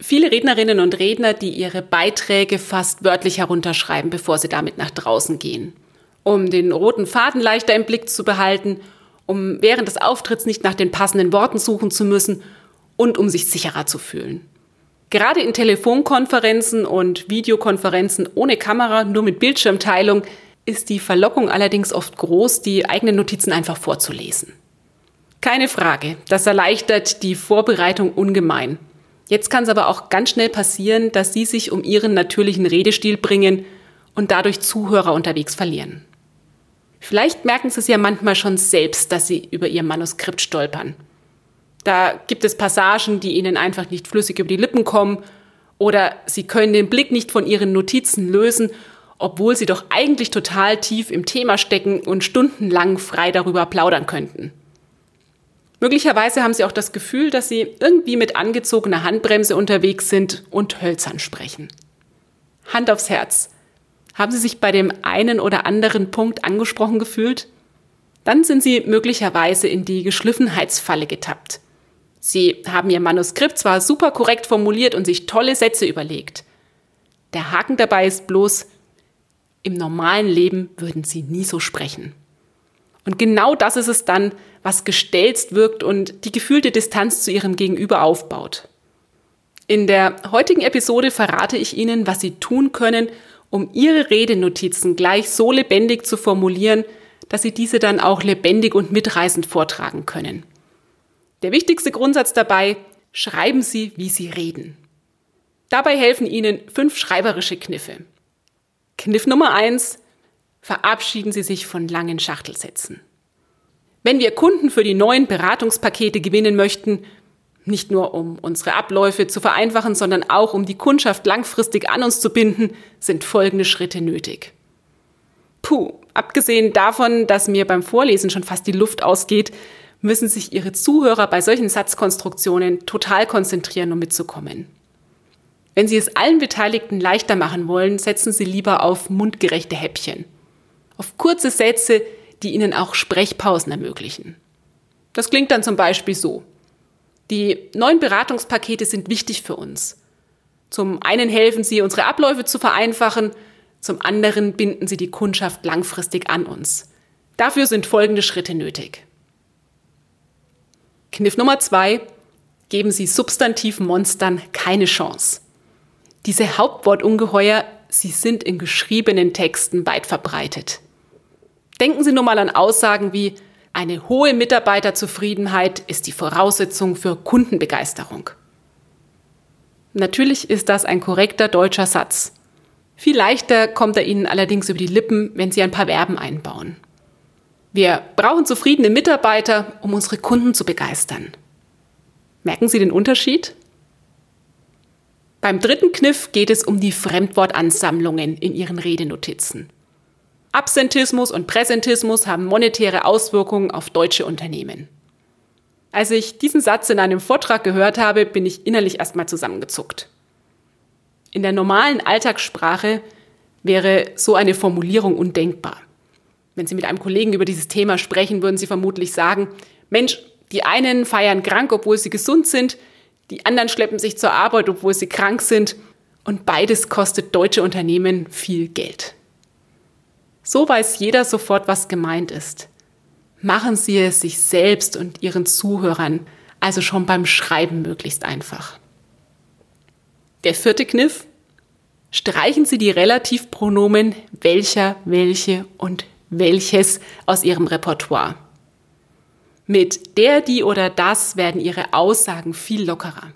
viele Rednerinnen und Redner, die ihre Beiträge fast wörtlich herunterschreiben, bevor sie damit nach draußen gehen. Um den roten Faden leichter im Blick zu behalten, um während des Auftritts nicht nach den passenden Worten suchen zu müssen und um sich sicherer zu fühlen. Gerade in Telefonkonferenzen und Videokonferenzen ohne Kamera, nur mit Bildschirmteilung, ist die Verlockung allerdings oft groß, die eigenen Notizen einfach vorzulesen. Keine Frage, das erleichtert die Vorbereitung ungemein. Jetzt kann es aber auch ganz schnell passieren, dass Sie sich um Ihren natürlichen Redestil bringen und dadurch Zuhörer unterwegs verlieren. Vielleicht merken Sie es ja manchmal schon selbst, dass Sie über Ihr Manuskript stolpern. Da gibt es Passagen, die Ihnen einfach nicht flüssig über die Lippen kommen oder Sie können den Blick nicht von Ihren Notizen lösen, obwohl Sie doch eigentlich total tief im Thema stecken und stundenlang frei darüber plaudern könnten. Möglicherweise haben Sie auch das Gefühl, dass Sie irgendwie mit angezogener Handbremse unterwegs sind und hölzern sprechen. Hand aufs Herz. Haben Sie sich bei dem einen oder anderen Punkt angesprochen gefühlt? Dann sind Sie möglicherweise in die Geschliffenheitsfalle getappt. Sie haben Ihr Manuskript zwar super korrekt formuliert und sich tolle Sätze überlegt. Der Haken dabei ist bloß, im normalen Leben würden Sie nie so sprechen. Und genau das ist es dann, was gestelzt wirkt und die gefühlte Distanz zu ihrem Gegenüber aufbaut. In der heutigen Episode verrate ich Ihnen, was Sie tun können, um Ihre Redenotizen gleich so lebendig zu formulieren, dass Sie diese dann auch lebendig und mitreißend vortragen können. Der wichtigste Grundsatz dabei, schreiben Sie, wie Sie reden. Dabei helfen Ihnen fünf schreiberische Kniffe. Kniff Nummer eins: Verabschieden Sie sich von langen Schachtelsätzen. Wenn wir Kunden für die neuen Beratungspakete gewinnen möchten, nicht nur um unsere Abläufe zu vereinfachen, sondern auch um die Kundschaft langfristig an uns zu binden, sind folgende Schritte nötig. Puh, abgesehen davon, dass mir beim Vorlesen schon fast die Luft ausgeht, müssen sich Ihre Zuhörer bei solchen Satzkonstruktionen total konzentrieren, um mitzukommen. Wenn Sie es allen Beteiligten leichter machen wollen, setzen Sie lieber auf mundgerechte Häppchen. Auf kurze Sätze, die ihnen auch Sprechpausen ermöglichen. Das klingt dann zum Beispiel so. Die neuen Beratungspakete sind wichtig für uns. Zum einen helfen sie, unsere Abläufe zu vereinfachen, zum anderen binden sie die Kundschaft langfristig an uns. Dafür sind folgende Schritte nötig. Kniff Nummer zwei. Geben Sie Substantivmonstern keine Chance. Diese Hauptwortungeheuer, sie sind in geschriebenen Texten weit verbreitet. Denken Sie nur mal an Aussagen wie, eine hohe Mitarbeiterzufriedenheit ist die Voraussetzung für Kundenbegeisterung. Natürlich ist das ein korrekter deutscher Satz. Viel leichter kommt er Ihnen allerdings über die Lippen, wenn Sie ein paar Verben einbauen. Wir brauchen zufriedene Mitarbeiter, um unsere Kunden zu begeistern. Merken Sie den Unterschied? Beim dritten Kniff geht es um die Fremdwortansammlungen in Ihren Redenotizen. Absentismus und Präsentismus haben monetäre Auswirkungen auf deutsche Unternehmen. Als ich diesen Satz in einem Vortrag gehört habe, bin ich innerlich erstmal zusammengezuckt. In der normalen Alltagssprache wäre so eine Formulierung undenkbar. Wenn Sie mit einem Kollegen über dieses Thema sprechen, würden Sie vermutlich sagen, Mensch, die einen feiern krank, obwohl sie gesund sind, die anderen schleppen sich zur Arbeit, obwohl sie krank sind, und beides kostet deutsche Unternehmen viel Geld. So weiß jeder sofort, was gemeint ist. Machen Sie es sich selbst und Ihren Zuhörern also schon beim Schreiben möglichst einfach. Der vierte Kniff. Streichen Sie die Relativpronomen welcher, welche und welches aus Ihrem Repertoire. Mit der, die oder das werden Ihre Aussagen viel lockerer.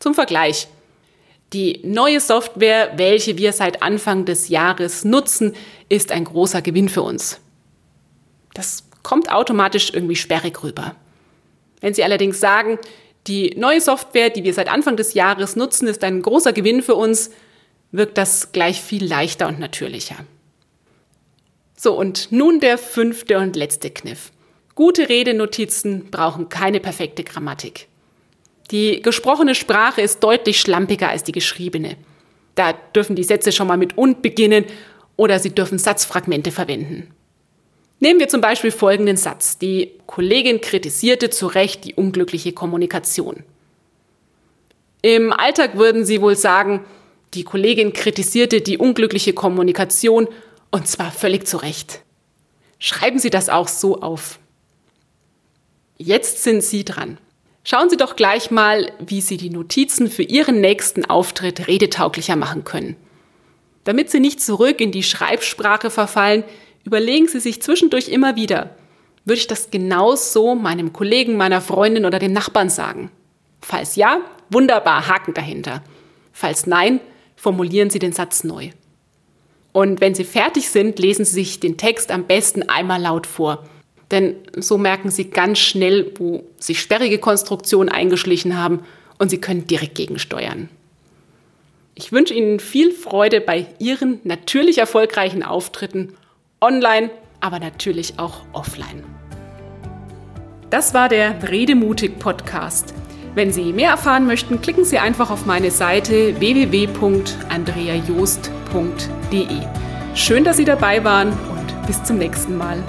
Zum Vergleich. Die neue Software, welche wir seit Anfang des Jahres nutzen, ist ein großer Gewinn für uns. Das kommt automatisch irgendwie sperrig rüber. Wenn Sie allerdings sagen, Die neue Software, die wir seit Anfang des Jahres nutzen, ist ein großer Gewinn für uns, wirkt das gleich viel leichter und natürlicher. So, und nun der fünfte und letzte Kniff. Gute Redenotizen brauchen keine perfekte Grammatik. Die gesprochene Sprache ist deutlich schlampiger als die geschriebene. Da dürfen die Sätze schon mal mit und beginnen oder sie dürfen Satzfragmente verwenden. Nehmen wir zum Beispiel folgenden Satz. Die Kollegin kritisierte zu Recht die unglückliche Kommunikation. Im Alltag würden Sie wohl sagen, die Kollegin kritisierte die unglückliche Kommunikation und zwar völlig zu Recht. Schreiben Sie das auch so auf. Jetzt sind Sie dran. Schauen Sie doch gleich mal, wie Sie die Notizen für Ihren nächsten Auftritt redetauglicher machen können. Damit Sie nicht zurück in die Schreibsprache verfallen, überlegen Sie sich zwischendurch immer wieder, würde ich das genau so meinem Kollegen, meiner Freundin oder dem Nachbarn sagen? Falls ja, wunderbar, Haken dahinter. Falls nein, formulieren Sie den Satz neu. Und wenn Sie fertig sind, lesen Sie sich den Text am besten einmal laut vor. Denn so merken Sie ganz schnell, wo sich sperrige Konstruktionen eingeschlichen haben und Sie können direkt gegensteuern. Ich wünsche Ihnen viel Freude bei Ihren natürlich erfolgreichen Auftritten online, aber natürlich auch offline. Das war der Redemutig Podcast. Wenn Sie mehr erfahren möchten, klicken Sie einfach auf meine Seite www.andreajost.de. Schön, dass Sie dabei waren und bis zum nächsten Mal.